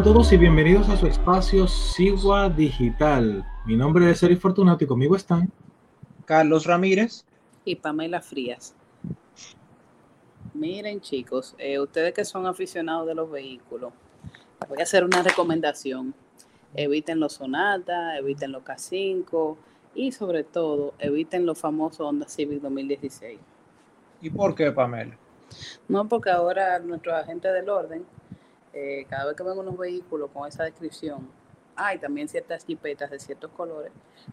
a todos y bienvenidos a su espacio Sigua Digital. Mi nombre es Seri Fortunato y conmigo están Carlos Ramírez y Pamela Frías. Miren chicos, eh, ustedes que son aficionados de los vehículos, voy a hacer una recomendación. Eviten los Sonata, eviten los K5 y sobre todo eviten los famosos Honda Civic 2016. ¿Y por qué, Pamela? No, porque ahora nuestros agentes del orden eh, cada vez que ven unos vehículos con esa descripción, hay también ciertas jipetas de ciertos colores,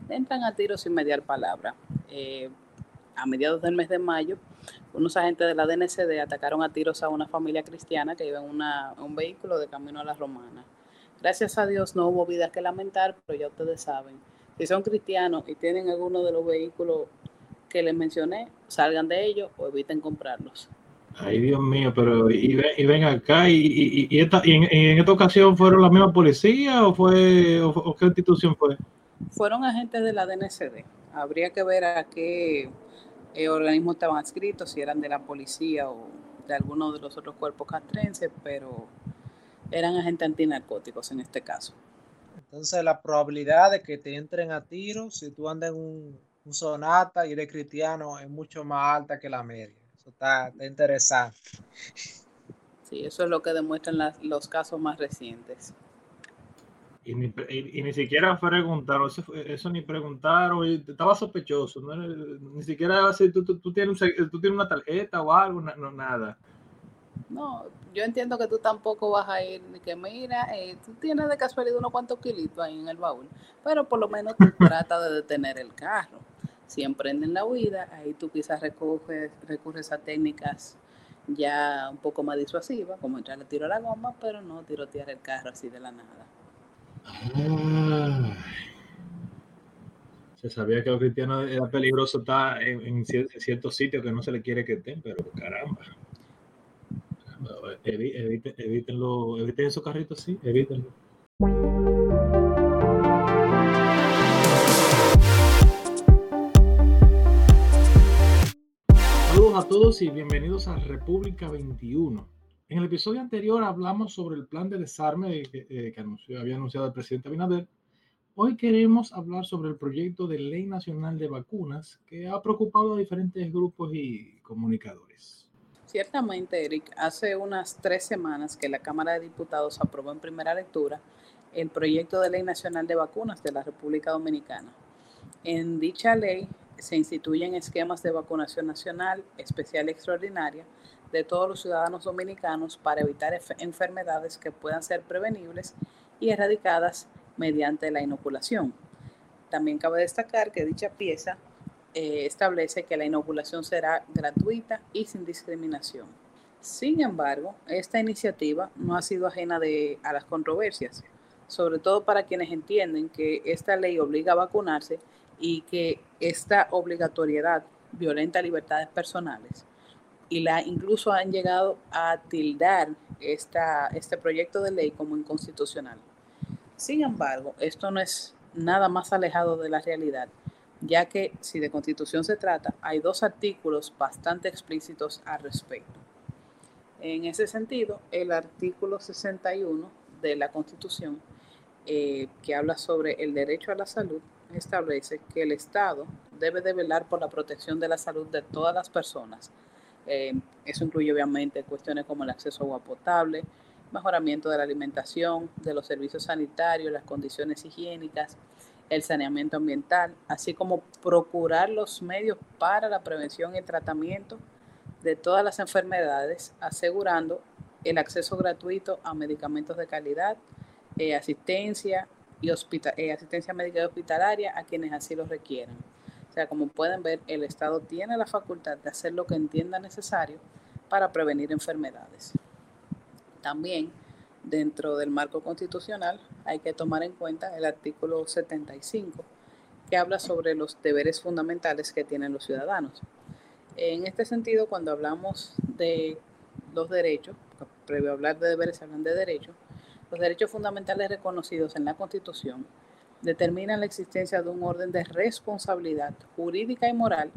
entran a tiro sin mediar palabra. Eh, a mediados del mes de mayo, unos agentes de la DNCD atacaron a tiros a una familia cristiana que iba en un vehículo de camino a la romana. Gracias a Dios no hubo vidas que lamentar, pero ya ustedes saben, si son cristianos y tienen alguno de los vehículos que les mencioné, salgan de ellos o eviten comprarlos. Ay, Dios mío, pero y, ven acá, y, y, esta, en, esta ocasión fueron la misma policía o fue o, qué institución fue? Fueron agentes de la DNCD. Habría que ver a qué eh, organismo estaban adscritos, si eran de la policía o de alguno de los otros cuerpos castrenses, pero eran agentes antinarcóticos en este caso. Entonces la probabilidad de que te entren a tiro si tú andas en un, un sonata y eres cristiano es mucho más alta que la media está, interesante. Sí, eso es lo que demuestran los casos más recientes. Y ni, y, ni siquiera preguntaron, eso, eso, ni preguntaron, estaba sospechoso, ni siquiera si tú, tú, tienes, tú tienes una tarjeta o algo, no, nada. No, yo entiendo que tú tampoco vas a ir, ni que mira, eh, tú tienes de casualidad unos cuantos kilitos ahí en el baúl, pero por lo menos tú trata de detener el carro si emprenden la huida, ahí tú quizás recurres, recurres a técnicas ya un poco más disuasivas, como entrar a tiro a la goma, pero no tirotear el carro así de la nada. se sabía que los cristianos era peligroso estar en, ciertos sitios que no se le quiere que estén, pero caramba. eviten, eviten esos carritos, sí, evítenlo. A todos y bienvenidos a República 21. En el episodio anterior hablamos sobre el plan de desarme que, eh, había anunciado el presidente Abinader. Hoy queremos hablar sobre el proyecto de ley nacional de vacunas que ha preocupado a diferentes grupos y comunicadores. Ciertamente, Eric, hace unas tres semanas que la Cámara de Diputados aprobó en primera lectura el proyecto de ley nacional de vacunas de la República Dominicana. En dicha ley se instituyen esquemas de vacunación nacional, especial y extraordinaria de todos los ciudadanos dominicanos para evitar enfermedades que puedan ser prevenibles y erradicadas mediante la inoculación. También cabe destacar que dicha pieza eh, establece que la inoculación será gratuita y sin discriminación. Sin embargo, esta iniciativa no ha sido ajena de, a las controversias, sobre todo para quienes entienden que esta ley obliga a vacunarse y que esta obligatoriedad violenta libertades personales y la incluso han llegado a tildar esta, este proyecto de ley como inconstitucional. Sin embargo, esto no es nada más alejado de la realidad, ya que si de constitución se trata, hay dos artículos bastante explícitos al respecto. En ese sentido, el artículo 61 de la constitución, eh, que habla sobre el derecho a la salud, establece que el Estado debe de velar por la protección de la salud de todas las personas. Eh, eso incluye obviamente cuestiones como el acceso a agua potable, mejoramiento de la alimentación, de los servicios sanitarios, las condiciones higiénicas, el saneamiento ambiental, así como procurar los medios para la prevención y tratamiento de todas las enfermedades, asegurando el acceso gratuito a medicamentos de calidad, eh, asistencia, y eh, asistencia médica y hospitalaria a quienes así lo requieran. O sea, como pueden ver, el Estado tiene la facultad de hacer lo que entienda necesario para prevenir enfermedades. También, dentro del marco constitucional, hay que tomar en cuenta el artículo 75, que habla sobre los deberes fundamentales que tienen los ciudadanos. En este sentido, cuando hablamos de los derechos, previo a hablar de deberes, hablan de derechos, los derechos fundamentales reconocidos en la Constitución determinan la existencia de un orden de responsabilidad jurídica y moral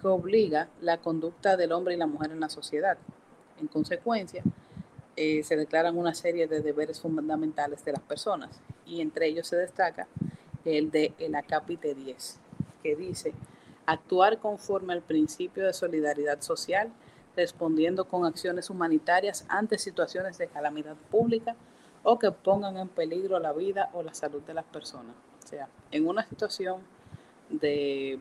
que obliga la conducta del hombre y la mujer en la sociedad. En consecuencia, eh, se declaran una serie de deberes fundamentales de las personas y entre ellos se destaca el de el acápite 10, que dice actuar conforme al principio de solidaridad social, respondiendo con acciones humanitarias ante situaciones de calamidad pública o que pongan en peligro la vida o la salud de las personas. O sea, en una situación de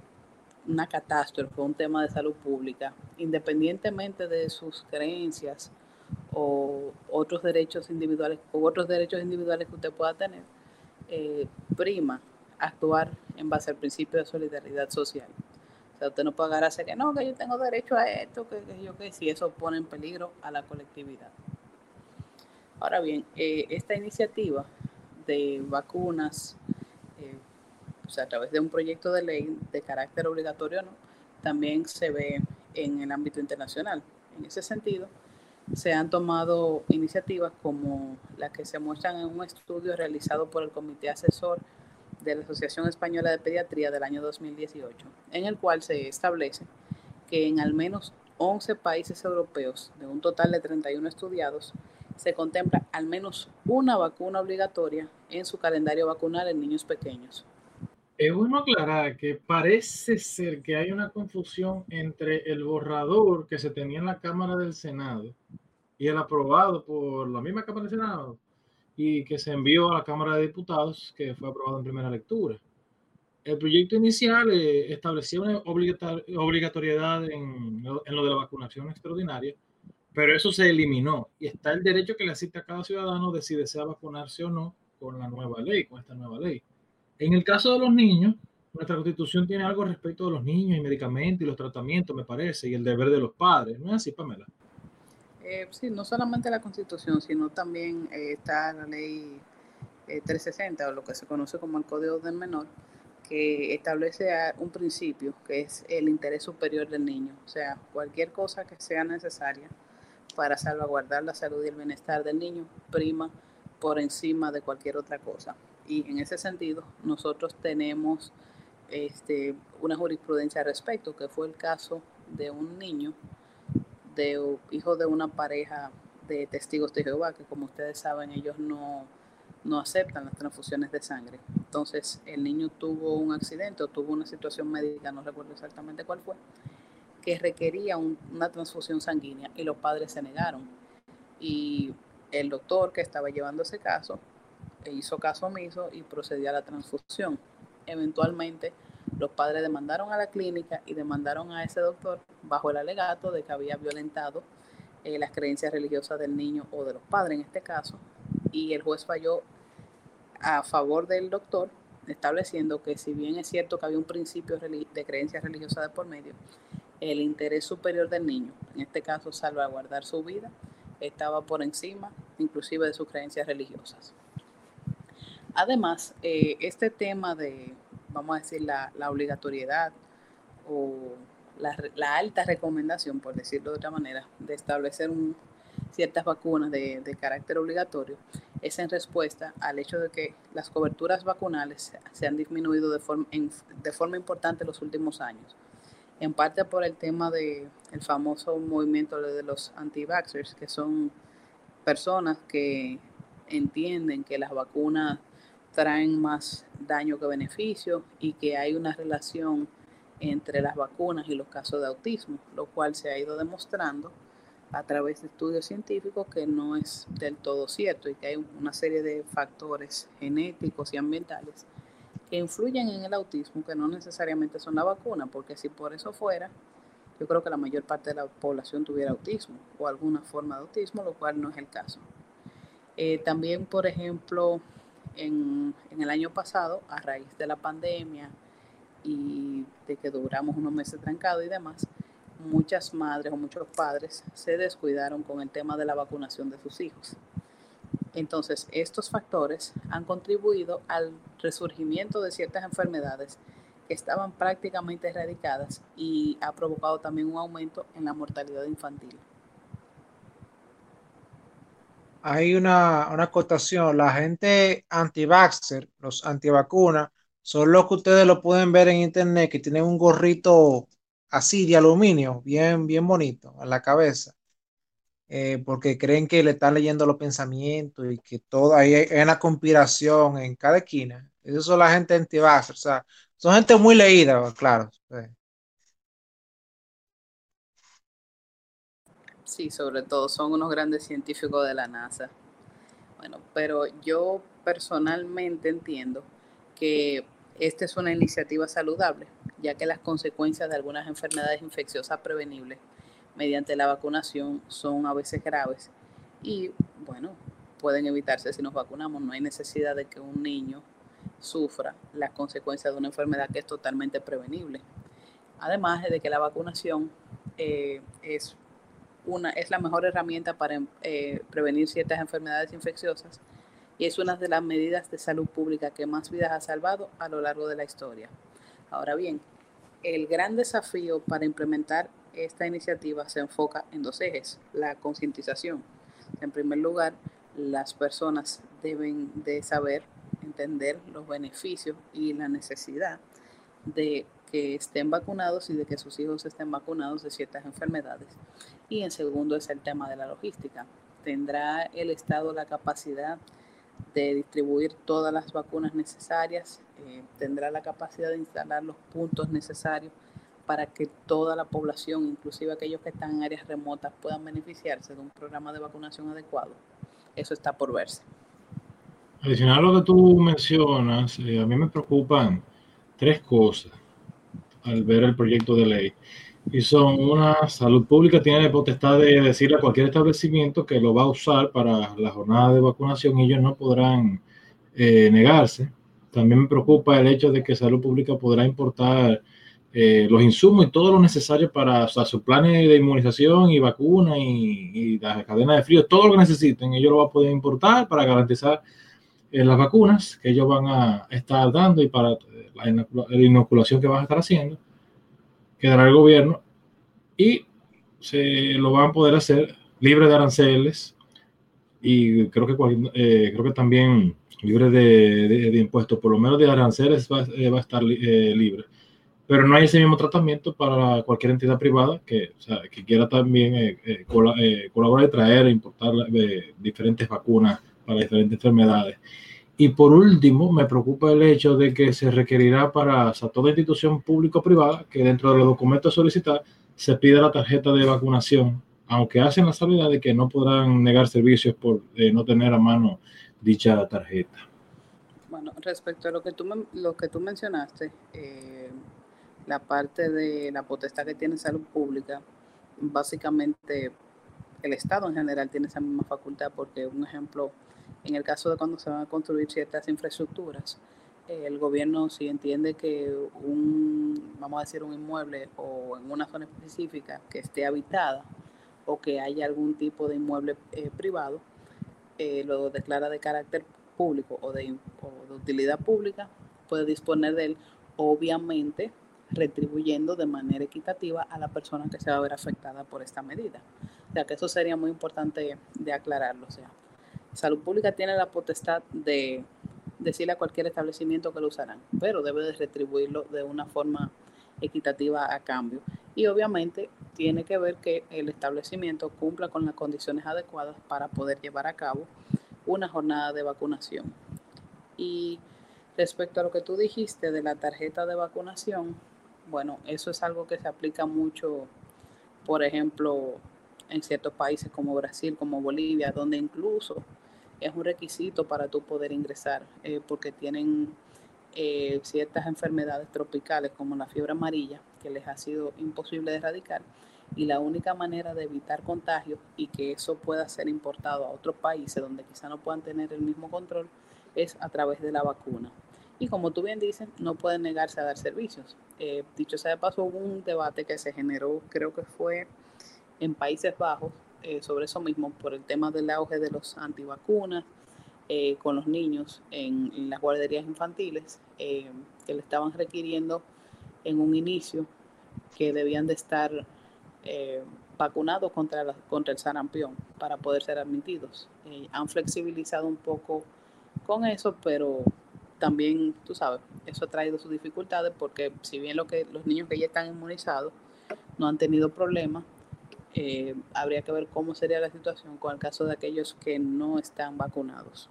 una catástrofe, un tema de salud pública, independientemente de sus creencias o otros derechos individuales o otros derechos individuales que usted pueda tener, eh, prima actuar en base al principio de solidaridad social. O sea, usted no puede agarrarse que no, que yo tengo derecho a esto, que, yo que si eso pone en peligro a la colectividad. Ahora bien, eh, esta iniciativa de vacunas, eh, o sea, a través de un proyecto de ley de carácter obligatorio, ¿no? también se ve en el ámbito internacional. En ese sentido, se han tomado iniciativas como la que se muestran en un estudio realizado por el Comité Asesor de la Asociación Española de Pediatría del año 2018, en el cual se establece que en al menos 11 países europeos, de un total de 31 estudiados, se contempla al menos una vacuna obligatoria en su calendario vacunal en niños pequeños. Es bueno aclarar que parece ser que hay una confusión entre el borrador que se tenía en la Cámara del Senado y el aprobado por la misma Cámara del Senado y que se envió a la Cámara de Diputados, que fue aprobado en primera lectura. El proyecto inicial eh, establecía una obligatoriedad en, en, lo de la vacunación extraordinaria, pero eso se eliminó y está el derecho que le asiste a cada ciudadano de si desea vacunarse o no con la nueva ley, con esta nueva ley. En el caso de los niños, nuestra constitución tiene algo respecto de los niños y medicamentos y los tratamientos, me parece, y el deber de los padres. ¿No es así, Pamela? Eh, sí, no solamente la Constitución, sino también eh, está la ley 360 eh, o lo que se conoce como el Código del Menor, que establece un principio que es el interés superior del niño. O sea, cualquier cosa que sea necesaria para salvaguardar la salud y el bienestar del niño prima por encima de cualquier otra cosa. Y en ese sentido, nosotros tenemos este, una jurisprudencia al respecto, que fue el caso de un niño de hijo de una pareja de testigos de Jehová, que como ustedes saben, ellos no, no aceptan las transfusiones de sangre. Entonces, el niño tuvo un accidente o tuvo una situación médica, no recuerdo exactamente cuál fue, que requería una transfusión sanguínea y los padres se negaron. Y el doctor que estaba llevando ese caso hizo caso omiso y procedió a la transfusión. Eventualmente, los padres demandaron a la clínica y demandaron a ese doctor bajo el alegato de que había violentado eh, las creencias religiosas del niño o de los padres en este caso, y el juez falló a favor del doctor, estableciendo que si bien es cierto que había un principio de creencias religiosas de por medio, el interés superior del niño, en este caso salvaguardar su vida, estaba por encima inclusive de sus creencias religiosas. Además, eh, este tema de vamos a decir, la, obligatoriedad o la, alta recomendación, por decirlo de otra manera, de establecer ciertas vacunas de, carácter obligatorio, es en respuesta al hecho de que las coberturas vacunales se han disminuido de forma, de forma importante en los últimos años. En parte por el tema del el famoso movimiento de los anti-vaxxers, que son personas que entienden que las vacunas traen más daño que beneficio y que hay una relación entre las vacunas y los casos de autismo, lo cual se ha ido demostrando a través de estudios científicos que no es del todo cierto y que hay una serie de factores genéticos y ambientales que influyen en el autismo que no necesariamente son la vacuna, porque si por eso fuera, yo creo que la mayor parte de la población tuviera autismo o alguna forma de autismo, lo cual no es el caso. Eh, también, por ejemplo, en, el año pasado, a raíz de la pandemia y de que duramos unos meses trancados y demás, muchas madres o muchos padres se descuidaron con el tema de la vacunación de sus hijos. Entonces, estos factores han contribuido al resurgimiento de ciertas enfermedades que estaban prácticamente erradicadas y ha provocado también un aumento en la mortalidad infantil hay una, una acotación. La gente anti-vaxxer, los antivacunas, son los que ustedes lo pueden ver en internet, que tienen un gorrito así de aluminio, bien, bien bonito, en la cabeza. Eh, porque creen que le están leyendo los pensamientos y que todo ahí hay, una conspiración en cada esquina. Eso son la gente anti-vaxxer, o sea, son gente muy leída, claro. Sí, sobre todo son unos grandes científicos de la NASA. Bueno, pero yo personalmente entiendo que esta es una iniciativa saludable, ya que las consecuencias de algunas enfermedades infecciosas prevenibles mediante la vacunación son a veces graves y bueno, pueden evitarse si nos vacunamos. No hay necesidad de que un niño sufra las consecuencias de una enfermedad que es totalmente prevenible. Además de que la vacunación eh, es, una, es la mejor herramienta para eh, prevenir ciertas enfermedades infecciosas y es una de las medidas de salud pública que más vidas ha salvado a lo largo de la historia. Ahora bien, el gran desafío para implementar esta iniciativa se enfoca en dos ejes. La concientización. En primer lugar, las personas deben de saber, entender los beneficios y la necesidad de que estén vacunados y de que sus hijos estén vacunados de ciertas enfermedades. Y en segundo es el tema de la logística. ¿Tendrá el Estado la capacidad de distribuir todas las vacunas necesarias? Eh, ¿Tendrá la capacidad de instalar los puntos necesarios? Para que toda la población, inclusive aquellos que están en áreas remotas, puedan beneficiarse de un programa de vacunación adecuado. Eso está por verse. Adicional a lo que tú mencionas, eh, a mí me preocupan tres cosas al ver el proyecto de ley. Y son una, salud pública tiene la potestad de decirle a cualquier establecimiento que lo va a usar para la jornada de vacunación y ellos no podrán eh, negarse. También me preocupa el hecho de que salud pública podrá importar eh, los insumos y todo lo necesario para o sus planes de inmunización y vacuna y, y, la cadena de frío, todo lo que necesiten, ellos lo van a poder importar para garantizar eh, las vacunas que ellos van a estar dando y para la, inoculación que van a estar haciendo, que dará el gobierno, y se lo van a poder hacer libre de aranceles y creo que, eh, creo que también libre de, de, impuestos, por lo menos de aranceles va, va a estar libre pero no hay ese mismo tratamiento para cualquier entidad privada que, quiera también eh, eh, eh, colaborar y traer e importar diferentes vacunas para diferentes enfermedades. Y por último, me preocupa el hecho de que se requerirá para toda institución público privada que dentro de los documentos a solicitar se pida la tarjeta de vacunación, aunque hacen la salvedad de que no podrán negar servicios por no tener a mano dicha tarjeta. Bueno, respecto a lo que tú, lo que tú mencionaste, la parte de la potestad que tiene salud pública, básicamente el Estado en general tiene esa misma facultad porque, un ejemplo, en el caso de cuando se van a construir ciertas infraestructuras, el gobierno si entiende que un, vamos a decir, un inmueble o en una zona específica que esté habitada o que haya algún tipo de inmueble eh, privado, eh, lo declara de carácter público o de, o de utilidad pública, puede disponer de él, obviamente retribuyendo de manera equitativa a la persona que se va a ver afectada por esta medida. O sea que eso sería muy importante de aclararlo. O sea, Salud Pública tiene la potestad de decirle a cualquier establecimiento que lo usarán, pero debe de retribuirlo de una forma equitativa a cambio. Y obviamente tiene que ver que el establecimiento cumpla con las condiciones adecuadas para poder llevar a cabo una jornada de vacunación. Y respecto a lo que tú dijiste de la tarjeta de vacunación, bueno, eso es algo que se aplica mucho, por ejemplo, en ciertos países como Brasil, como Bolivia, donde incluso es un requisito para tú poder ingresar, eh, porque tienen eh, ciertas enfermedades tropicales como la fiebre amarilla, que les ha sido imposible de erradicar, y la única manera de evitar contagios y que eso pueda ser importado a otros países donde quizá no puedan tener el mismo control es a través de la vacuna. Y como tú bien dices, no pueden negarse a dar servicios. Eh, dicho sea de paso, hubo un debate que se generó, creo que fue en Países Bajos, eh, sobre eso mismo, por el tema del auge de los antivacunas eh, con los niños en, las guarderías infantiles, que le estaban requiriendo en un inicio que debían de estar vacunados contra, contra el sarampión para poder ser admitidos. han flexibilizado un poco con eso, pero también, tú sabes, eso ha traído sus dificultades porque si bien lo que los niños que ya están inmunizados no han tenido problemas, eh, habría que ver cómo sería la situación con el caso de aquellos que no están vacunados.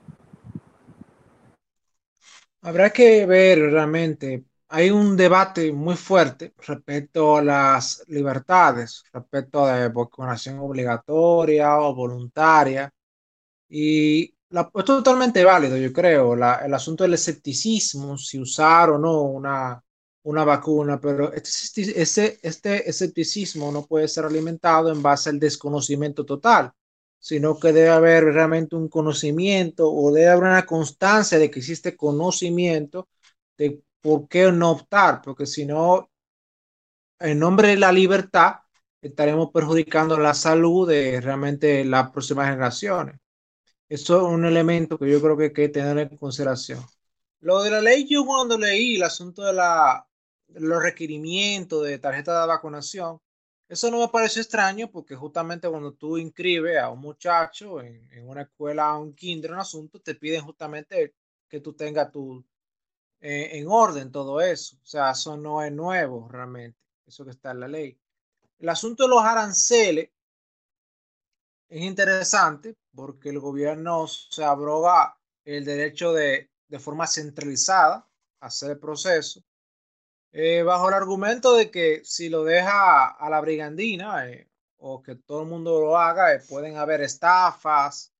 Habrá que ver realmente, hay un debate muy fuerte respecto a las libertades, respecto a la vacunación obligatoria o voluntaria. Y esto es totalmente válido, yo creo. el asunto del escepticismo, si usar o no una, una vacuna, pero este, este, este escepticismo no puede ser alimentado en base al desconocimiento total, sino que debe haber realmente un conocimiento o debe haber una constancia de que existe conocimiento de por qué no optar, porque si no, en nombre de la libertad, estaremos perjudicando la salud de realmente las próximas generaciones. Eso es un elemento que yo creo que hay que tener en consideración. Lo de la ley, yo cuando leí el asunto de la, los requerimientos de tarjeta de vacunación, eso no me parece extraño porque justamente cuando tú inscribes a un muchacho en, una escuela, un kinder, un asunto, te piden justamente que tú tengas tu, eh, en orden todo eso. O sea, eso no es nuevo realmente, eso que está en la ley. El asunto de los aranceles es interesante porque el gobierno se abroga el derecho de, de forma centralizada hacer el proceso eh, bajo el argumento de que si lo deja a la brigandina eh, o que todo el mundo lo haga, eh, pueden haber estafas,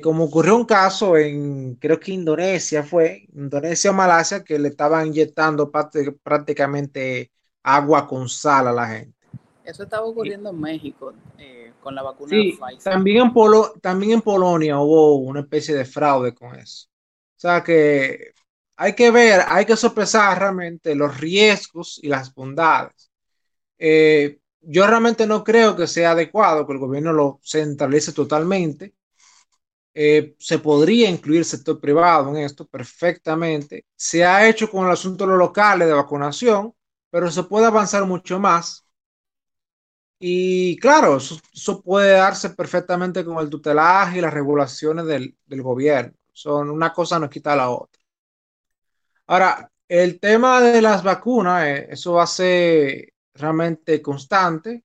como ocurrió un caso en, creo que Indonesia fue, Indonesia o Malasia, que le estaban inyectando prácticamente agua con sal a la gente. Eso estaba ocurriendo en México con la vacuna sí, También en, Polo, también en Polonia hubo una especie de fraude con eso. O sea que hay que ver, hay que sopesar realmente los riesgos y las bondades. Eh, yo realmente no creo que sea adecuado que el gobierno lo centralice totalmente. Eh, se podría incluir el sector privado en esto perfectamente. Se ha hecho con el asunto de los locales de vacunación, pero se puede avanzar mucho más. Y claro, eso, puede darse perfectamente con el tutelaje y las regulaciones del, del gobierno. Son una cosa no quita la otra. Ahora, el tema de las vacunas, eh, eso va a ser realmente constante,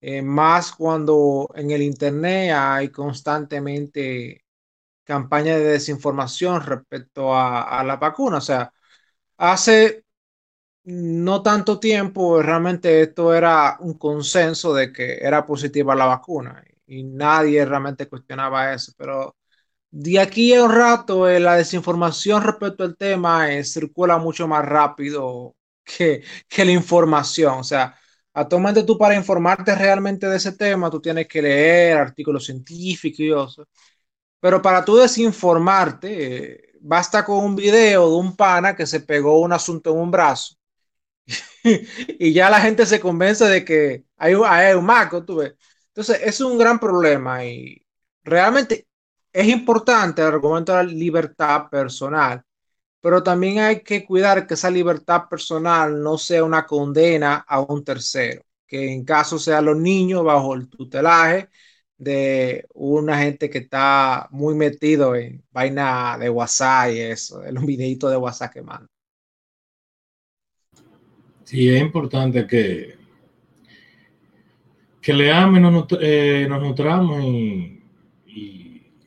eh, más cuando en el Internet hay constantemente campañas de desinformación respecto a, a la vacuna. O sea, hace no tanto tiempo realmente esto era un consenso de que era positiva la vacuna y nadie realmente cuestionaba eso, pero de aquí a un rato, eh, la desinformación respecto al tema eh, circula mucho más rápido que, que la información. O sea, actualmente tú para informarte realmente de ese tema, tú tienes que leer artículos científicos Pero para tú desinformarte, eh, basta con un video de un pana que se pegó un asunto en un brazo. y ya la gente se convence de que hay, un maco, tú ves. Entonces, es un gran problema y realmente es importante el argumento de la libertad personal, pero también hay que cuidar que esa libertad personal no sea una condena a un tercero, que en caso sea los niños bajo el tutelaje de una gente que está muy metido en vaina de WhatsApp y eso, en los videitos de WhatsApp que manda. Sí, es importante que, que leamos y nos, eh, nutramos y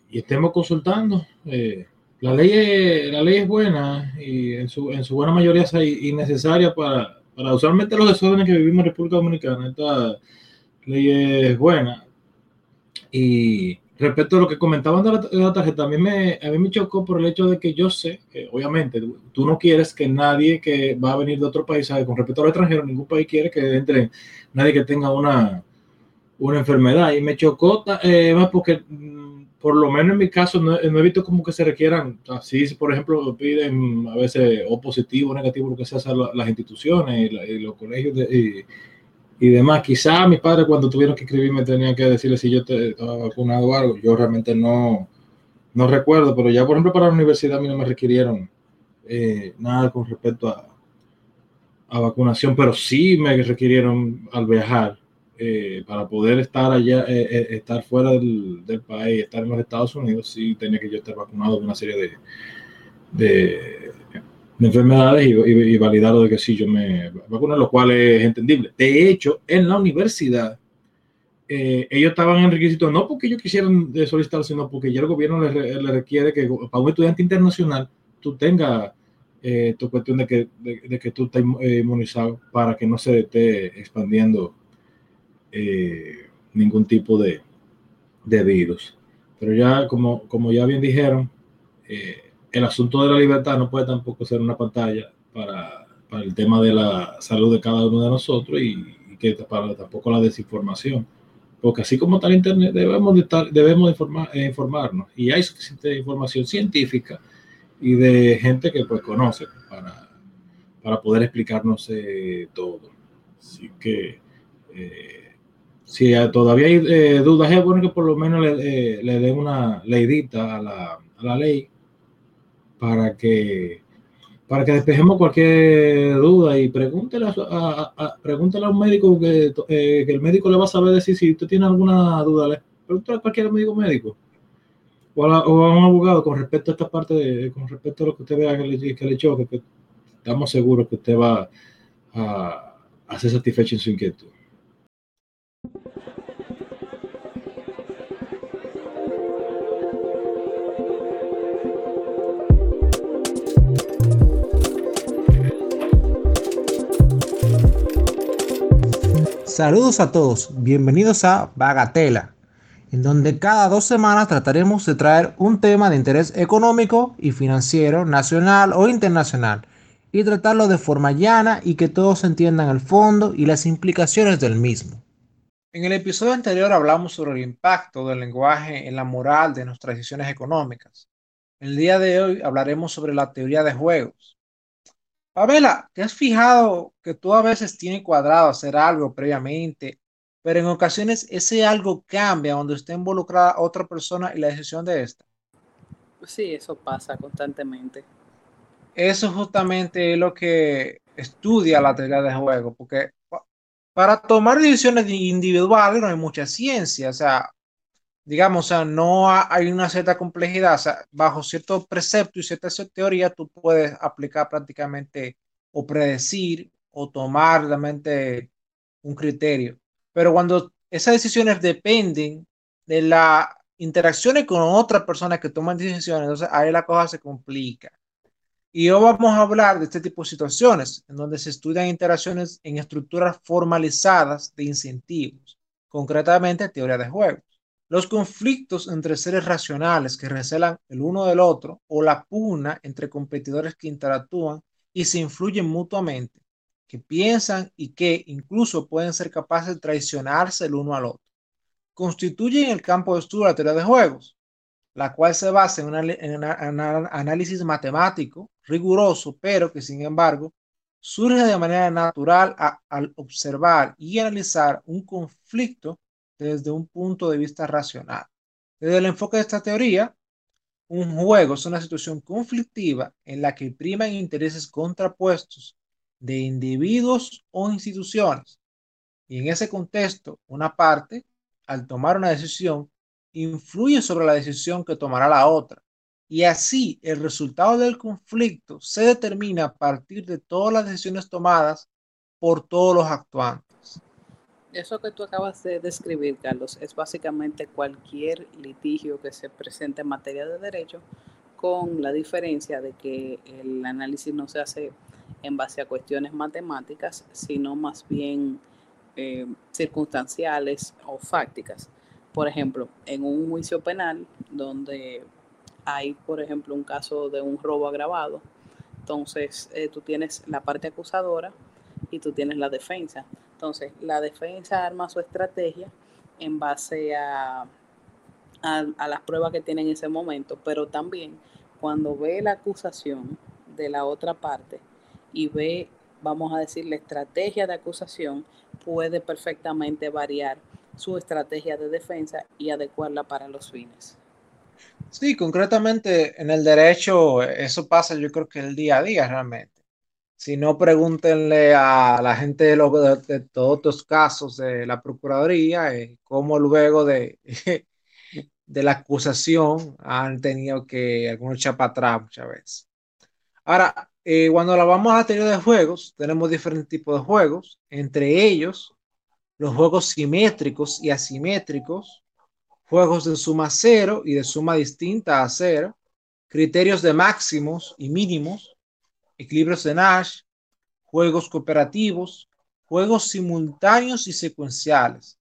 y estemos consultando. Eh, la, ley es, la ley es buena y en su, en su buena mayoría es innecesaria para, para usualmente los desórdenes que vivimos en República Dominicana. Esta ley es buena. Y respecto a lo que comentaban de la, tarjeta, a mí, me, a mí me chocó por el hecho de que yo sé que obviamente tú no quieres que nadie que va a venir de otro país, ¿sabes? con respecto a los extranjeros, ningún país quiere que entre nadie que tenga una, una enfermedad. Y me chocó eh, más porque por lo menos en mi caso, no, he visto como que se requieran, así, por ejemplo, piden a veces o positivo o negativo, lo que sea, las instituciones y, los colegios y, demás. Quizá mis padres cuando tuvieron que escribirme tenían que decirle si yo te, estaba vacunado o algo. Yo realmente no, no recuerdo, pero ya, por ejemplo, para la universidad a mí no me requirieron eh, nada con respecto a, a vacunación, pero sí me requirieron al viajar eh, para poder estar allá, eh, estar fuera del, del, país, estar en los Estados Unidos, sí tenía que yo estar vacunado de una serie de, de, enfermedades y, y, validado de que sí yo me vacuné, lo cual es entendible. De hecho, en la universidad eh, ellos estaban en requisito no porque ellos quisieran solicitar, sino porque ya el gobierno le, requiere que para un estudiante internacional tú tengas eh, tu cuestión de que, de, que tú estés inmunizado para que no se esté expandiendo ningún tipo de, de virus. Pero ya, como, como ya bien dijeron, el asunto de la libertad no puede tampoco ser una pantalla para, el tema de la salud de cada uno de nosotros y, que para tampoco la desinformación. Porque así como está el Internet, debemos, de estar, debemos informar, eh, informarnos. Y hay suficiente información científica y de gente que pues conoce para, para poder explicarnos eh, todo. Así que eh, si todavía hay dudas, es bueno que por lo menos le, le den una leidita a la, a la ley para que para que despejemos cualquier duda y pregúntele a, a, un médico que, eh, que, el médico le va a saber decir si usted tiene alguna duda, le pregúntale a cualquier médico médico o a, un abogado con respecto a esta parte, de, con respecto a lo que usted vea que le, que le choque, que estamos seguros que usted va a, a ser satisfecho en su inquietud. Saludos a todos, bienvenidos a Bagatela, en donde cada dos semanas trataremos de traer un tema de interés económico y financiero, nacional o internacional, y tratarlo de forma llana y que todos entiendan el fondo y las implicaciones del mismo. En el episodio anterior hablamos sobre el impacto del lenguaje en la moral de nuestras decisiones económicas. El día de hoy hablaremos sobre la teoría de juegos, Pamela, ¿te has fijado que tú a veces tienes cuadrado hacer algo previamente, pero en ocasiones ese algo cambia donde esté involucrada otra persona y la decisión de esta? Sí, eso pasa constantemente. Eso justamente es lo que estudia la teoría de juego, porque para tomar decisiones individuales no hay mucha ciencia, o sea, digamos, o sea, no hay una cierta complejidad, o sea, bajo cierto precepto y cierta teoría, tú puedes aplicar prácticamente o predecir o tomar realmente un criterio. Pero cuando esas decisiones dependen de la interacciones con otras personas que toman decisiones, entonces ahí la cosa se complica. Y hoy vamos a hablar de este tipo de situaciones, en donde se estudian interacciones en estructuras formalizadas de incentivos, concretamente teoría de juego. Los conflictos entre seres racionales que recelan el uno del otro o la pugna entre competidores que interactúan y se influyen mutuamente, que piensan y que incluso pueden ser capaces de traicionarse el uno al otro, constituyen el campo de estudio de la teoría de juegos, la cual se basa en un análisis matemático riguroso, pero que sin embargo surge de manera natural al observar y analizar un conflicto desde un punto de vista racional. Desde el enfoque de esta teoría, un juego es una situación conflictiva en la que priman intereses contrapuestos de individuos o instituciones. Y en ese contexto, una parte, al tomar una decisión, influye sobre la decisión que tomará la otra. Y así el resultado del conflicto se determina a partir de todas las decisiones tomadas por todos los actuantes. Eso que tú acabas de describir, Carlos, es básicamente cualquier litigio que se presente en materia de derecho, con la diferencia de que el análisis no se hace en base a cuestiones matemáticas, sino más bien eh, circunstanciales o fácticas. Por ejemplo, en un juicio penal donde hay, por ejemplo, un caso de un robo agravado, entonces eh, tú tienes la parte acusadora y tú tienes la defensa. Entonces, la defensa arma su estrategia en base a, a, las pruebas que tiene en ese momento, pero también cuando ve la acusación de la otra parte y ve, vamos a decir, la estrategia de acusación, puede perfectamente variar su estrategia de defensa y adecuarla para los fines. Sí, concretamente en el derecho eso pasa yo creo que el día a día realmente. Si no, pregúntenle a la gente de, de, todos estos casos de la Procuraduría, eh, cómo luego de, de la acusación han tenido que algunos echar para atrás muchas veces. Ahora, eh, cuando la vamos a teoría de juegos, tenemos diferentes tipos de juegos, entre ellos los juegos simétricos y asimétricos, juegos de suma cero y de suma distinta a cero, criterios de máximos y mínimos, equilibrios de Nash, juegos cooperativos, juegos simultáneos y secuenciales,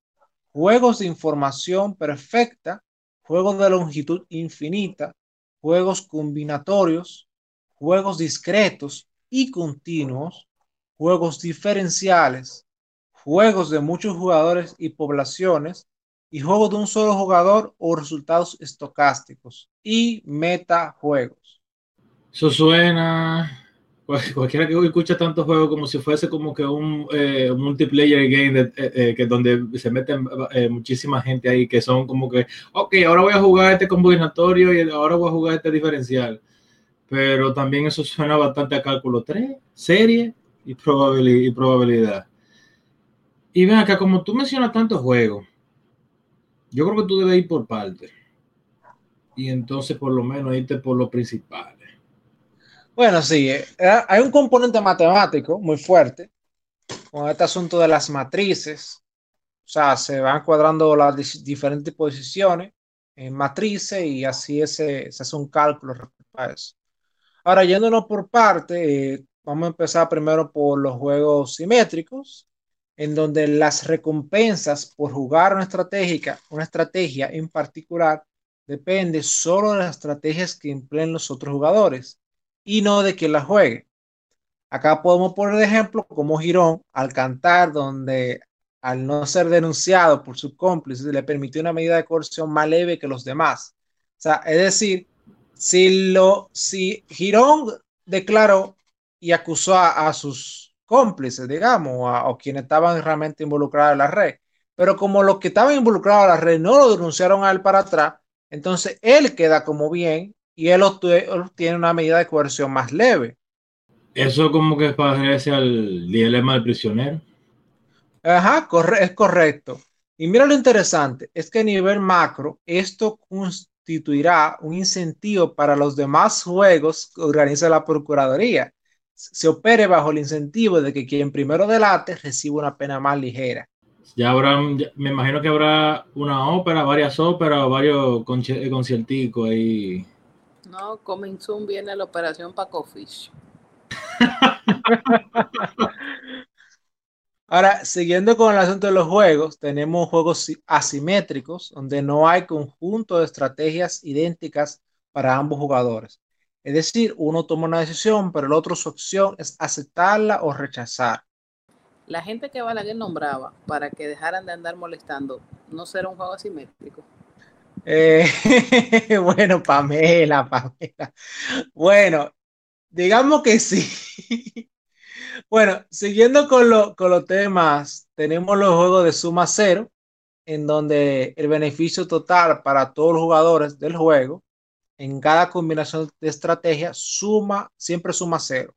juegos de información perfecta, juegos de longitud infinita, juegos combinatorios, juegos discretos y continuos, juegos diferenciales, juegos de muchos jugadores y poblaciones, y juegos de un solo jugador o resultados estocásticos y metajuegos. Eso suena cualquiera que escucha tantos juegos como si fuese como que un eh, multiplayer game eh, eh, que donde se meten muchísima gente ahí que son como que, ok, ahora voy a jugar este combinatorio y ahora voy a jugar este diferencial. Pero también eso suena bastante a cálculo 3, serie y. Y, probabilidad. y ven acá, como tú mencionas tantos juegos, yo creo que tú debes ir por parte. Y entonces por lo menos irte por lo principal. Bueno, sí, eh, hay un componente matemático muy fuerte con este asunto de las matrices. O sea, se van cuadrando las diferentes posiciones en matrices y así se hace un cálculo respecto a eso. Ahora, yéndonos por parte, eh, vamos a empezar primero por los juegos simétricos, en donde las recompensas por jugar una estrategia, una estrategia en particular depende solo de las estrategias que empleen los otros jugadores y no de quien la juegue. Acá podemos poner de ejemplo como Girón al cantar, donde al no ser denunciado por su cómplice, le permitió una medida de coerción más leve que los demás. O sea, es decir, si, lo, si Girón declaró y acusó a, sus cómplices, digamos, o, quienes estaban realmente involucrados en la red, pero como los que estaban involucrados en la red no lo denunciaron a él para atrás, entonces él queda como bien y él obtiene una medida de coerción más leve. Eso como que parece al dilema del prisionero. Ajá, es correcto. Y mira lo interesante, es que a nivel macro, esto constituirá un incentivo para los demás juegos que organiza la Procuraduría. Se opere bajo el incentivo de que quien primero delate reciba una pena más ligera. Ya habrá, me imagino que habrá una ópera, varias óperas, varios concierticos ahí no, coming soon viene la operación Paco Fish. Ahora, siguiendo con el asunto de los juegos, tenemos juegos asimétricos donde no hay conjunto de estrategias idénticas para ambos jugadores. Es decir, uno toma una decisión, pero el otro su opción es aceptarla o rechazar. La gente que Balaguer nombraba para que dejaran de andar molestando, ¿no será un juego asimétrico? Eh, bueno, Pamela, Pamela. Bueno, digamos que sí. Bueno, siguiendo con, con los temas, tenemos los juegos de suma cero, en donde el beneficio total para todos los jugadores del juego en cada combinación de estrategia suma, siempre suma cero.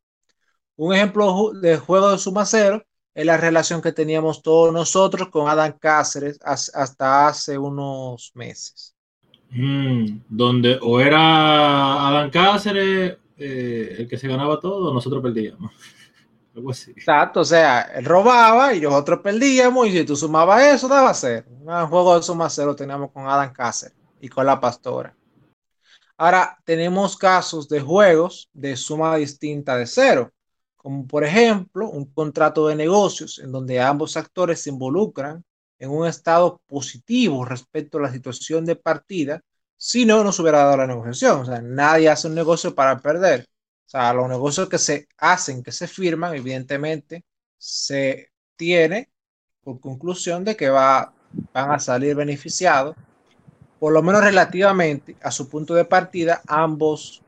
Un ejemplo de juego de suma cero es la relación que teníamos todos nosotros con Adam Cáceres hasta hace unos meses. Mm, donde o era Adán Cáceres eh, el que se ganaba todo, nosotros perdíamos. Algo así. Exacto, o sea, él robaba y nosotros perdíamos, y si tú sumabas eso, daba ser Un juego de suma cero teníamos con Adán Cáceres y con la pastora. Ahora tenemos casos de juegos de suma distinta de cero, como por ejemplo un contrato de negocios en donde ambos actores se involucran en un estado positivo respecto a la situación de partida, si no, no se hubiera dado la negociación. O sea, nadie hace un negocio para perder. O sea, los negocios que se hacen, que se firman, evidentemente, se tiene por conclusión de que va, van a salir beneficiados, por lo menos relativamente a su punto de partida, ambos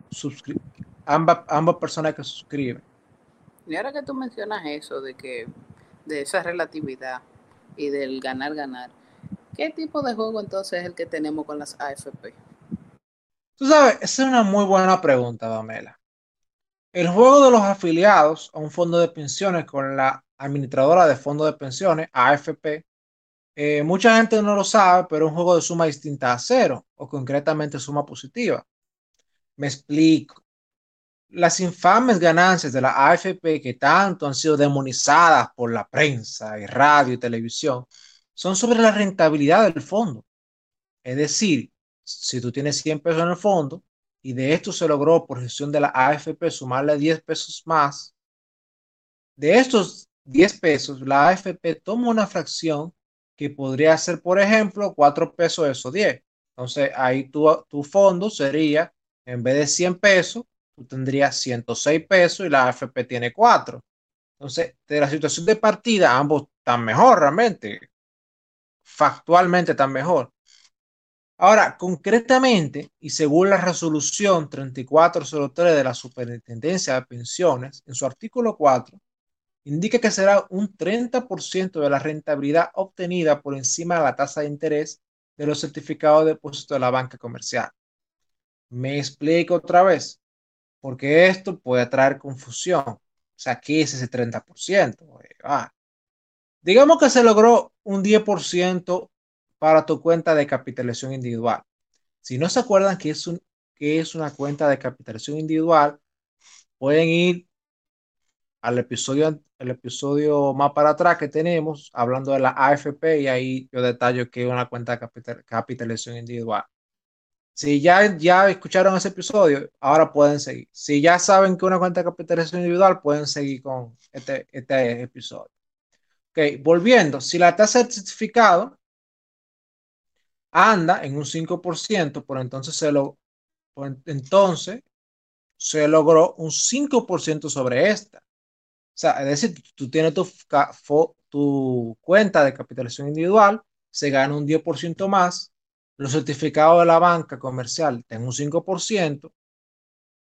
ambas, ambas personas que suscriben. Y ahora que tú mencionas eso de que de esa relatividad, y del ganar-ganar. ¿Qué tipo de juego entonces es el que tenemos con las AFP? Tú sabes, esa es una muy buena pregunta, Damela. El juego de los afiliados a un fondo de pensiones con la administradora de fondo de pensiones, AFP, eh, mucha gente no lo sabe, pero es un juego de suma distinta a cero, o concretamente suma positiva. Me explico. Las infames ganancias de la AFP que tanto han sido demonizadas por la prensa y radio y televisión son sobre la rentabilidad del fondo. Es decir, si tú tienes 100 pesos en el fondo y de esto se logró por gestión de la AFP sumarle 10 pesos más, de estos 10 pesos, la AFP toma una fracción que podría ser, por ejemplo, 4 pesos de esos 10. Entonces, ahí tu, tu fondo sería, en vez de 100 pesos, tú tendrías 106 pesos y la AFP tiene 4. Entonces, de la situación de partida, ambos están mejor realmente. Factualmente están mejor. Ahora, concretamente, y según la resolución 3403 de la Superintendencia de Pensiones, en su artículo 4, indica que será un 30% de la rentabilidad obtenida por encima de la tasa de interés de los certificados de depósito de la banca comercial. Me explico otra vez, porque esto puede traer confusión. O sea, ¿qué es ese 30%? Ah. Digamos que se logró un 10% para tu cuenta de capitalización individual. Si no se acuerdan que es, un, que es una cuenta de capitalización individual, pueden ir al episodio, el episodio más para atrás que tenemos, hablando de la AFP, y ahí yo detallo que es una cuenta de capitalización individual. Si ya, ya escucharon ese episodio, ahora pueden seguir. Si ya saben que una cuenta de capitalización individual, pueden seguir con este, este episodio. Ok, volviendo, si la tasa de certificado anda en un 5%, por entonces se lo, entonces se logró un 5% sobre esta sea, es decir, tú tienes tu, tu cuenta de capitalización individual, se gana un 10% más, los certificados de la banca comercial tienen un 5%,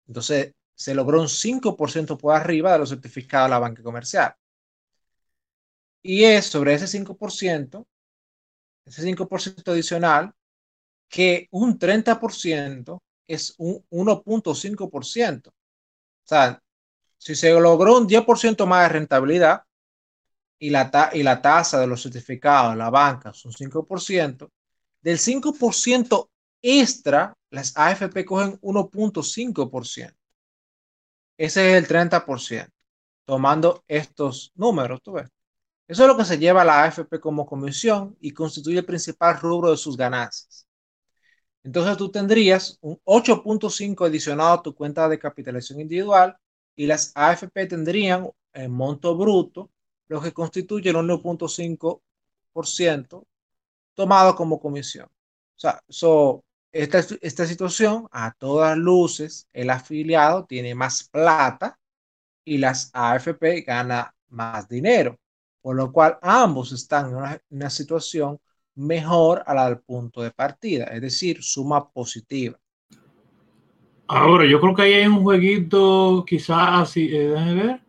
entonces se logró un 5% por arriba de los certificados de la banca comercial. Y es sobre ese 5%, ese 5% adicional, que un 30% es un 1.5%. O sea, si se logró un 10% más de rentabilidad y la, y la tasa de los certificados, la banca, son 5%, del 5% extra, las AFP cogen 1.5%. Ese es el 30%, tomando estos números, tú ves. Eso es lo que se lleva la AFP como comisión y constituye el principal rubro de sus ganancias. Entonces tú tendrías un 8.5 adicionado a tu cuenta de capitalización individual y las AFP tendrían el monto bruto, lo que constituye el 1.5% tomado como comisión. O sea, esta, esta situación, a todas luces, el afiliado tiene más plata y las AFP gana más dinero, por lo cual ambos están en una, situación mejor a la del punto de partida, es decir, suma positiva. Ahora, yo creo que ahí hay un jueguito quizás así, eh, ver,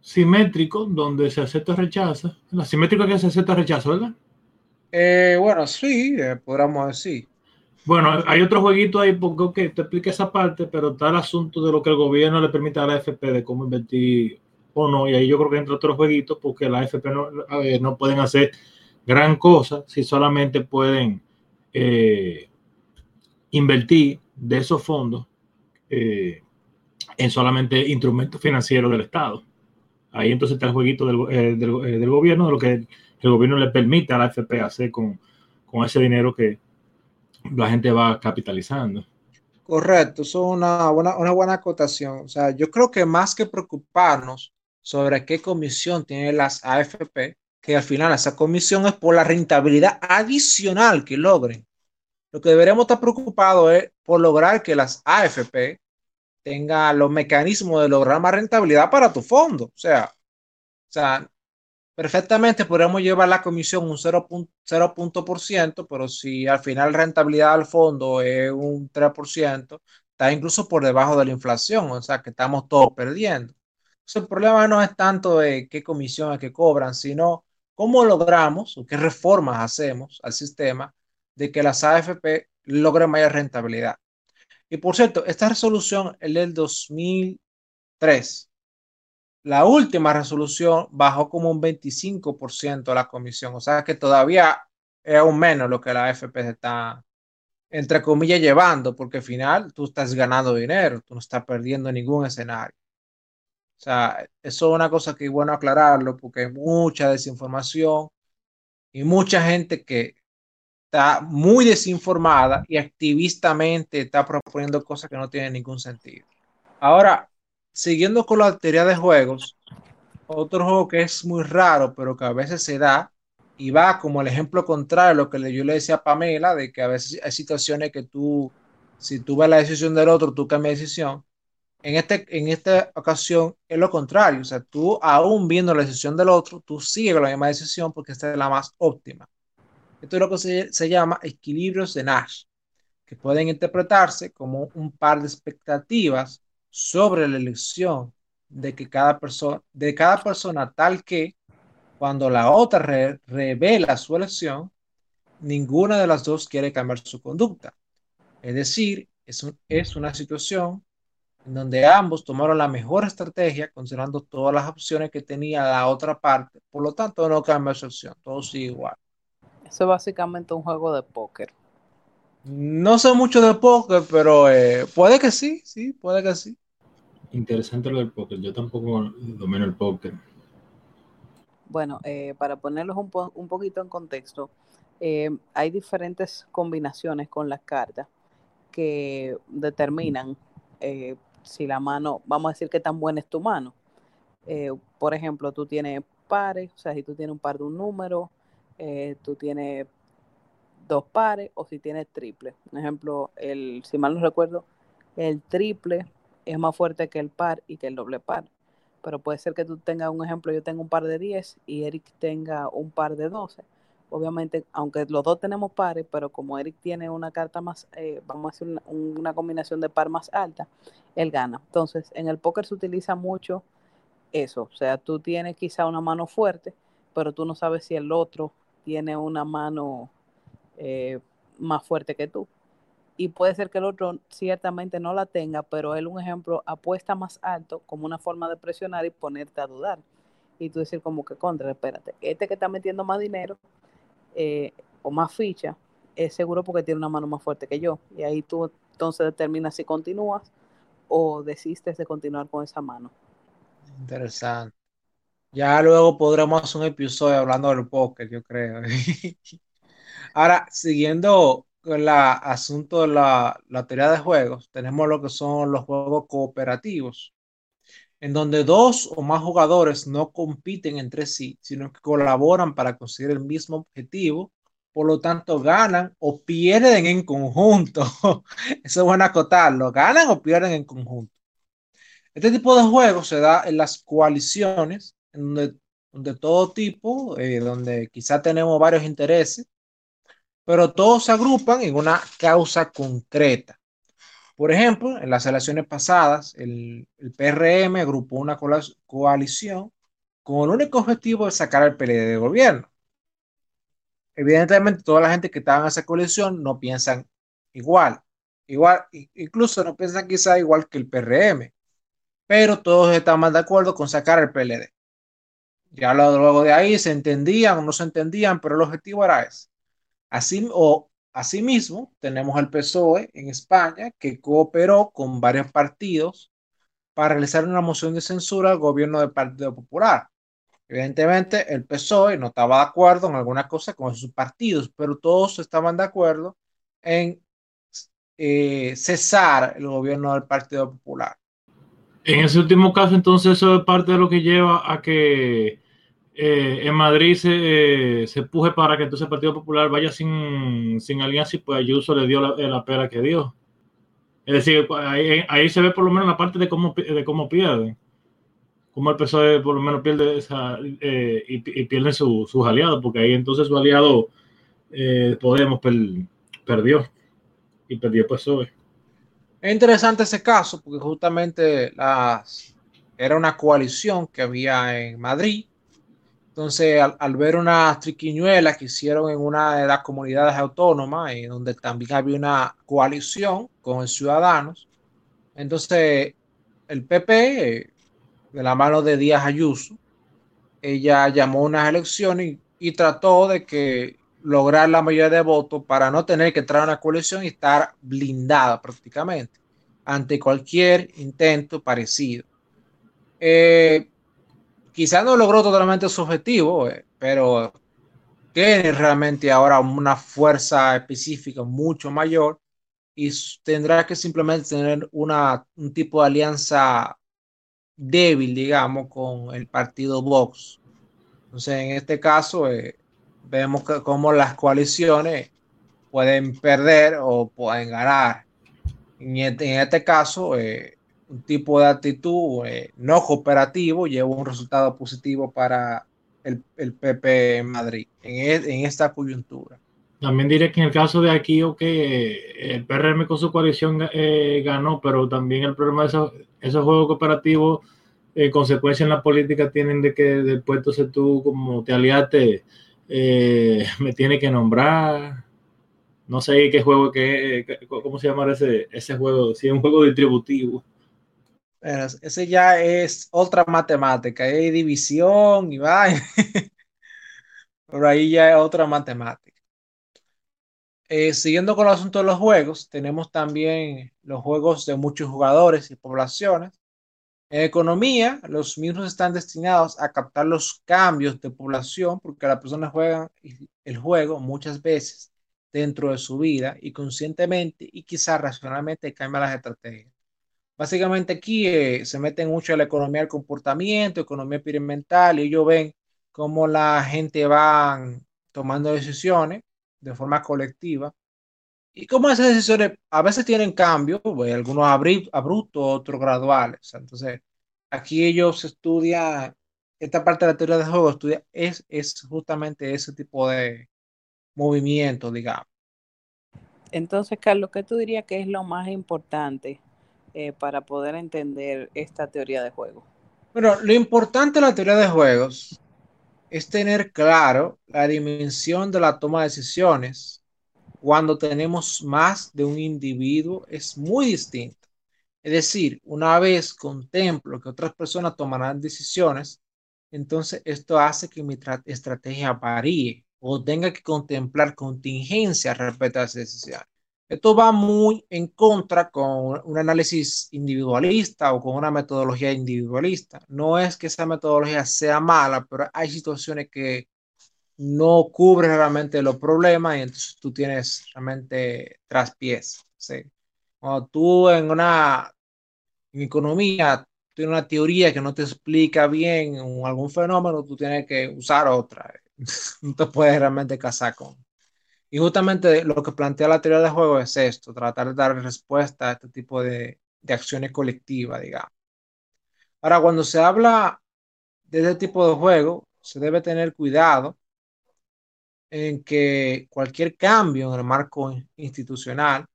simétrico, donde se acepta rechaza. La simétrica que se acepta rechaza, ¿verdad? Eh, bueno, sí, eh, podríamos decir. Bueno, hay otro jueguito ahí, porque te explica esa parte, pero está el asunto de lo que el gobierno le permite a la AFP de cómo invertir o no, y ahí yo creo que entra otros jueguitos, porque la AFP no, no pueden hacer gran cosa si solamente pueden invertir de esos fondos eh, en solamente instrumentos financieros del Estado. Ahí entonces está el jueguito del, eh, eh, del, gobierno, de lo que el gobierno le permite a la FP hacer con, con ese dinero que la gente va capitalizando. Correcto, eso es una buena, una buena acotación. O sea, yo creo que más que preocuparnos sobre qué comisión tienen las AFP, que al final esa comisión es por la rentabilidad adicional que logren. Lo que deberíamos estar preocupados es por lograr que las AFP tengan los mecanismos de lograr más rentabilidad para tu fondo. O sea, o sea perfectamente podríamos llevar la comisión un 0.0 punto por pero si al final rentabilidad del fondo es un 3%, está incluso por debajo de la inflación, o sea que estamos todos perdiendo. Entonces, el problema no es tanto de qué comisiones que cobran, sino cómo logramos o qué reformas hacemos al sistema de que las AFP logren mayor rentabilidad. Y por cierto, esta resolución es del 2003. La última resolución bajó como un 25% la comisión, o sea que todavía es aún menos lo que la AFP está, entre comillas, llevando, porque al final tú estás ganando dinero, tú no estás perdiendo ningún escenario. O sea, eso es una cosa que es bueno aclararlo, porque hay mucha desinformación y mucha gente que está muy desinformada y activistamente está proponiendo cosas que no tienen ningún sentido. Ahora, siguiendo con la teoría de juegos, otro juego que es muy raro, pero que a veces se da, y va como el ejemplo contrario a lo que yo le decía a Pamela, de que a veces hay situaciones que tú, si tú ves la decisión del otro, tú cambias de decisión. En, este, en esta ocasión es lo contrario, o sea, tú aún viendo la decisión del otro, tú sigues la misma decisión porque esta es la más óptima. Esto es lo que se, se llama equilibrios de Nash, que pueden interpretarse como un par de expectativas sobre la elección de que cada persona, de cada persona tal que cuando la otra revela su elección, ninguna de las dos quiere cambiar su conducta. Es decir, es, es una situación en donde ambos tomaron la mejor estrategia considerando todas las opciones que tenía la otra parte. Por lo tanto, no cambia su opción, todo sigue igual. Eso es básicamente un juego de póker. No sé mucho de póker, pero eh, puede que sí, sí, puede que sí. Interesante lo del póker. Yo tampoco domino el póker. Bueno, eh, para ponerlos un, un, poquito en contexto, eh, hay diferentes combinaciones con las cartas que determinan eh, si la mano, vamos a decir qué tan buena es tu mano. por ejemplo, tú tienes pares, o sea, si tú tienes un par de un número, tú tienes dos pares o si tienes triple. Por ejemplo, el, si mal no recuerdo, el triple es más fuerte que el par y que el doble par. Pero puede ser que tú tengas un ejemplo, yo tengo un par de 10 y Eric tenga un par de 12. Obviamente, aunque los dos tenemos pares, pero como Eric tiene una carta más, eh, vamos a hacer una, una, combinación de par más alta, él gana. Entonces, en el póker se utiliza mucho eso. O sea, tú tienes quizá una mano fuerte, pero tú no sabes si el otro tiene una mano eh, más fuerte que tú y puede ser que el otro ciertamente no la tenga, pero él, un ejemplo, apuesta más alto como una forma de presionar y ponerte a dudar. Y tú decir como que contra, espérate, este que está metiendo más dinero eh, o más ficha, es seguro porque tiene una mano más fuerte que yo. Y ahí tú entonces determinas si continúas o desistes de continuar con esa mano. Interesante. Ya luego podremos hacer un episodio hablando del póker, yo creo. Ahora, siguiendo el asunto de la, la, teoría de juegos, tenemos lo que son los juegos cooperativos, en donde dos o más jugadores no compiten entre sí, sino que colaboran para conseguir el mismo objetivo, por lo tanto ganan o pierden en conjunto. Eso es bueno acotarlo, ganan o pierden en conjunto. Este tipo de juegos se da en las coaliciones, en donde, donde todo tipo, eh, donde quizá tenemos varios intereses, pero todos se agrupan en una causa concreta. Por ejemplo, en las elecciones pasadas, el, PRM agrupó una coalición con el único objetivo de sacar al PLD de gobierno. Evidentemente, toda la gente que estaba en esa coalición no piensan igual. Igual, incluso no piensan quizá igual que el PRM, pero todos estaban de acuerdo con sacar al PLD. Ya luego de ahí se entendían o no se entendían, pero el objetivo era ese. Así, o, asimismo, tenemos al PSOE en España que cooperó con varios partidos para realizar una moción de censura al gobierno del Partido Popular. Evidentemente, el PSOE no estaba de acuerdo en alguna cosa con sus partidos, pero todos estaban de acuerdo en eh, cesar el gobierno del Partido Popular. En ese último caso, entonces, eso es parte de lo que lleva a que eh, en Madrid se, eh, se puje para que entonces el Partido Popular vaya sin, sin alianza y pues Ayuso le dio la, la pera que dio. Es decir, pues, ahí, ahí, se ve por lo menos la parte de cómo, de cómo pierden. Cómo el PSOE por lo menos pierde eh, y, pierden su, sus aliados, porque ahí entonces su aliado eh, Podemos per, perdió y perdió el PSOE. Es interesante ese caso, porque justamente las, era una coalición que había en Madrid entonces, al, ver una triquiñuela que hicieron en una de las comunidades autónomas, en donde también había una coalición con los ciudadanos, entonces el PP, de la mano de Díaz Ayuso, ella llamó unas elecciones y, trató de que lograr la mayoría de votos para no tener que entrar a una coalición y estar blindada prácticamente ante cualquier intento parecido. Eh, quizás no logró totalmente su objetivo, eh, pero tiene realmente ahora una fuerza específica mucho mayor y tendrá que simplemente tener una, un tipo de alianza débil, digamos, con el partido Vox. Entonces, en este caso, eh, vemos cómo las coaliciones pueden perder o pueden ganar. En este, en este caso, eh, un tipo de actitud eh, no cooperativo lleva un resultado positivo para el, el PP en Madrid, en, e, en, esta coyuntura. También diré que en el caso de aquí, ok, el PRM con su coalición eh, ganó, pero también el problema de esos, esos juegos cooperativos, eh, consecuencia en la política, tienen de que después entonces tú como te aliaste, eh, me tiene que nombrar, no sé qué juego, que, cómo se llama ese, ese juego, si es un juego distributivo. Ese ya es otra matemática, hay división y va. Pero ahí ya es otra matemática. Eh, siguiendo con el asunto de los juegos, tenemos también los juegos de muchos jugadores y poblaciones. En economía, los mismos están destinados a captar los cambios de población porque las personas juegan el juego muchas veces dentro de su vida y conscientemente y quizás racionalmente cambian las estrategias. Básicamente aquí eh, se meten mucho en la economía del comportamiento, economía experimental, y ellos ven cómo la gente va tomando decisiones de forma colectiva y cómo esas decisiones a veces tienen cambios, pues, algunos abruptos, otros graduales. Entonces, aquí ellos estudian, esta parte de la teoría de juego estudia, es, es justamente ese tipo de movimiento, digamos. Entonces, Carlos, ¿qué tú dirías que es lo más importante eh, para poder entender esta teoría de juego? Bueno, lo importante de la teoría de juegos es tener claro la dimensión de la toma de decisiones cuando tenemos más de un individuo es muy distinto. Es decir, una vez contemplo que otras personas tomarán decisiones, entonces esto hace que mi estrategia varíe o tenga que contemplar contingencias respecto a esa decisión. Esto va muy en contra con un análisis individualista o con una metodología individualista. No es que esa metodología sea mala, pero hay situaciones que no cubren realmente los problemas y entonces tú tienes realmente traspiés. ¿sí? Cuando tú en una en economía tienes una teoría que no te explica bien algún fenómeno, tú tienes que usar otra. no te puedes realmente casar con. Y justamente lo que plantea la teoría de juego es esto, tratar de dar respuesta a este tipo de, de acciones colectivas, digamos. Ahora, cuando se habla de este tipo de juego, se debe tener cuidado en que cualquier cambio en el marco institucional,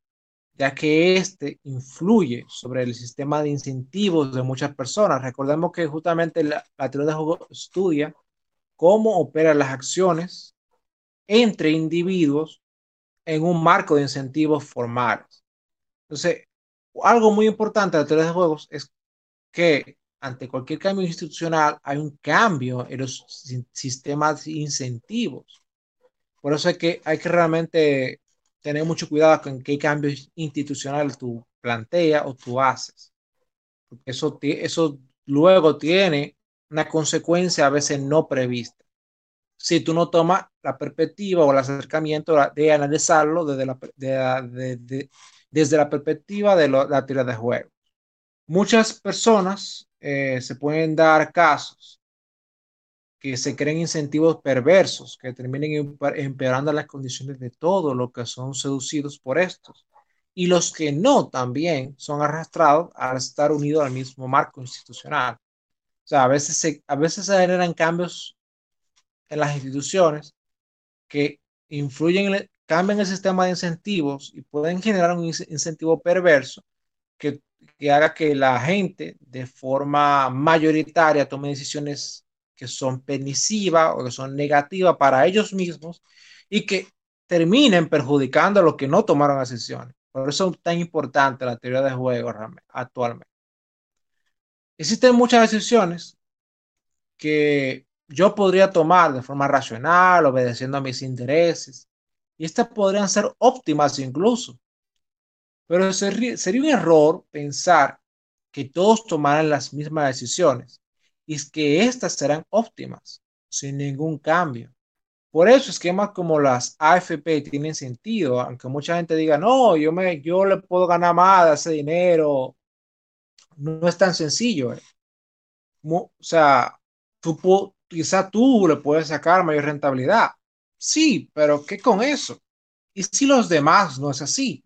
ya que este influye sobre el sistema de incentivos de muchas personas. Recordemos que justamente la, la teoría de juego estudia cómo operan las acciones entre individuos en un marco de incentivos formales. Entonces, algo muy importante de la teoría juegos es que ante cualquier cambio institucional hay un cambio en los sistemas de incentivos. Por eso es que hay que realmente tener mucho cuidado con qué cambios institucionales tú planteas o tú haces. Eso, eso luego tiene una consecuencia a veces no prevista si tú no tomas la perspectiva o el acercamiento de analizarlo desde la, desde la perspectiva de la teoría de juego. Muchas personas eh, se pueden dar casos que se creen incentivos perversos que terminen empeorando las condiciones de todos los que son seducidos por estos. Y los que no también son arrastrados al estar unidos al mismo marco institucional. O sea, a veces se, a veces se generan cambios en las instituciones que influyen, cambian el sistema de incentivos y pueden generar un incentivo perverso que, que haga que la gente de forma mayoritaria tome decisiones que son permisivas o que son negativas para ellos mismos y que terminen perjudicando a los que no tomaron decisiones. Por eso es tan importante la teoría de juego actualmente. Existen muchas decisiones que yo podría tomar de forma racional, obedeciendo a mis intereses, y estas podrían ser óptimas incluso. Pero sería, un error pensar que todos tomaran las mismas decisiones y que éstas serán óptimas, sin ningún cambio. Por eso esquemas como las AFP tienen sentido, aunque mucha gente diga, no, yo, me, yo le puedo ganar más de ese dinero. No es tan sencillo. Eh. O sea, tú, quizá tú le puedes sacar mayor rentabilidad. Sí, pero ¿qué con eso? ¿Y si los demás no es así?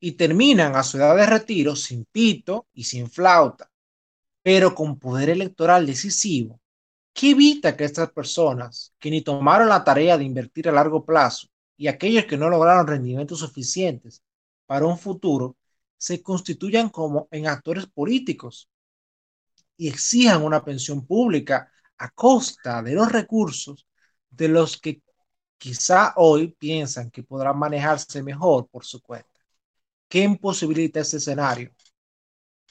Y terminan a su edad de retiro sin pito y sin flauta, pero con poder electoral decisivo ¿Qué evita que estas personas que ni tomaron la tarea de invertir a largo plazo y aquellos que no lograron rendimientos suficientes para un futuro se constituyan como en actores políticos y exijan una pensión pública a costa de los recursos de los que quizá hoy piensan que podrán manejarse mejor por su cuenta? ¿Qué imposibilita este escenario?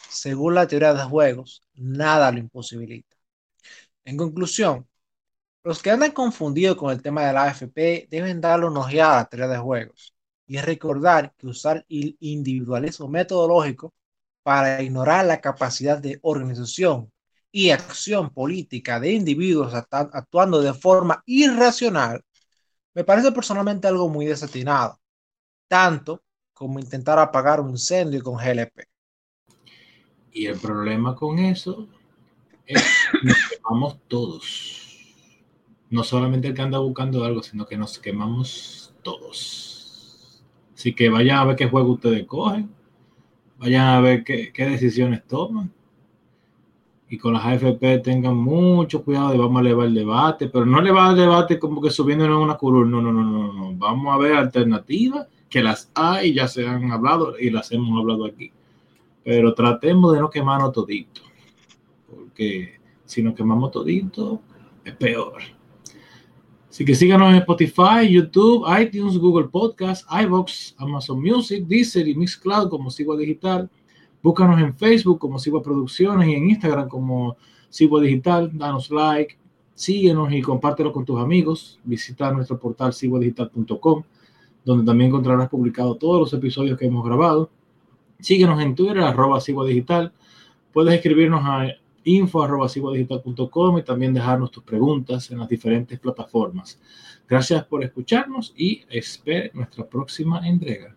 Según la teoría de juegos, nada lo imposibilita. En conclusión, los que andan confundidos con el tema de la AFP deben darle una ojeada a la teoría de juegos y recordar que usar el individualismo metodológico para ignorar la capacidad de organización y acción política de individuos actuando de forma irracional me parece personalmente algo muy desatinado, tanto como intentar apagar un incendio con GLP. Y el problema con eso es quemamos todos. No solamente el que anda buscando algo, sino que nos quemamos todos. Así que vayan a ver qué juego ustedes cogen, vayan a ver qué, decisiones toman. Y con las AFP tengan mucho cuidado de vamos a elevar el debate, pero no elevar el debate como que subiendo en una curul. No, no, no, no, no. Vamos a ver alternativas que las hay, ya se han hablado y las hemos hablado aquí. Pero tratemos de no quemarnos todito. Porque si nos quemamos todito, es peor. Así que síganos en Spotify, YouTube, iTunes, Google Podcast, iVoox, Amazon Music, Deezer y Mixcloud como Sigua Digital. Búscanos en Facebook como Sigua Producciones y en Instagram como Sigua Digital. Danos like, síguenos y compártelo con tus amigos. Visita nuestro portal siguadigital.com, donde también encontrarás publicados todos los episodios que hemos grabado. Síguenos en Twitter, arroba Digital. Puedes escribirnos a info.com y también dejarnos tus preguntas en las diferentes plataformas. Gracias por escucharnos y espero nuestra próxima entrega.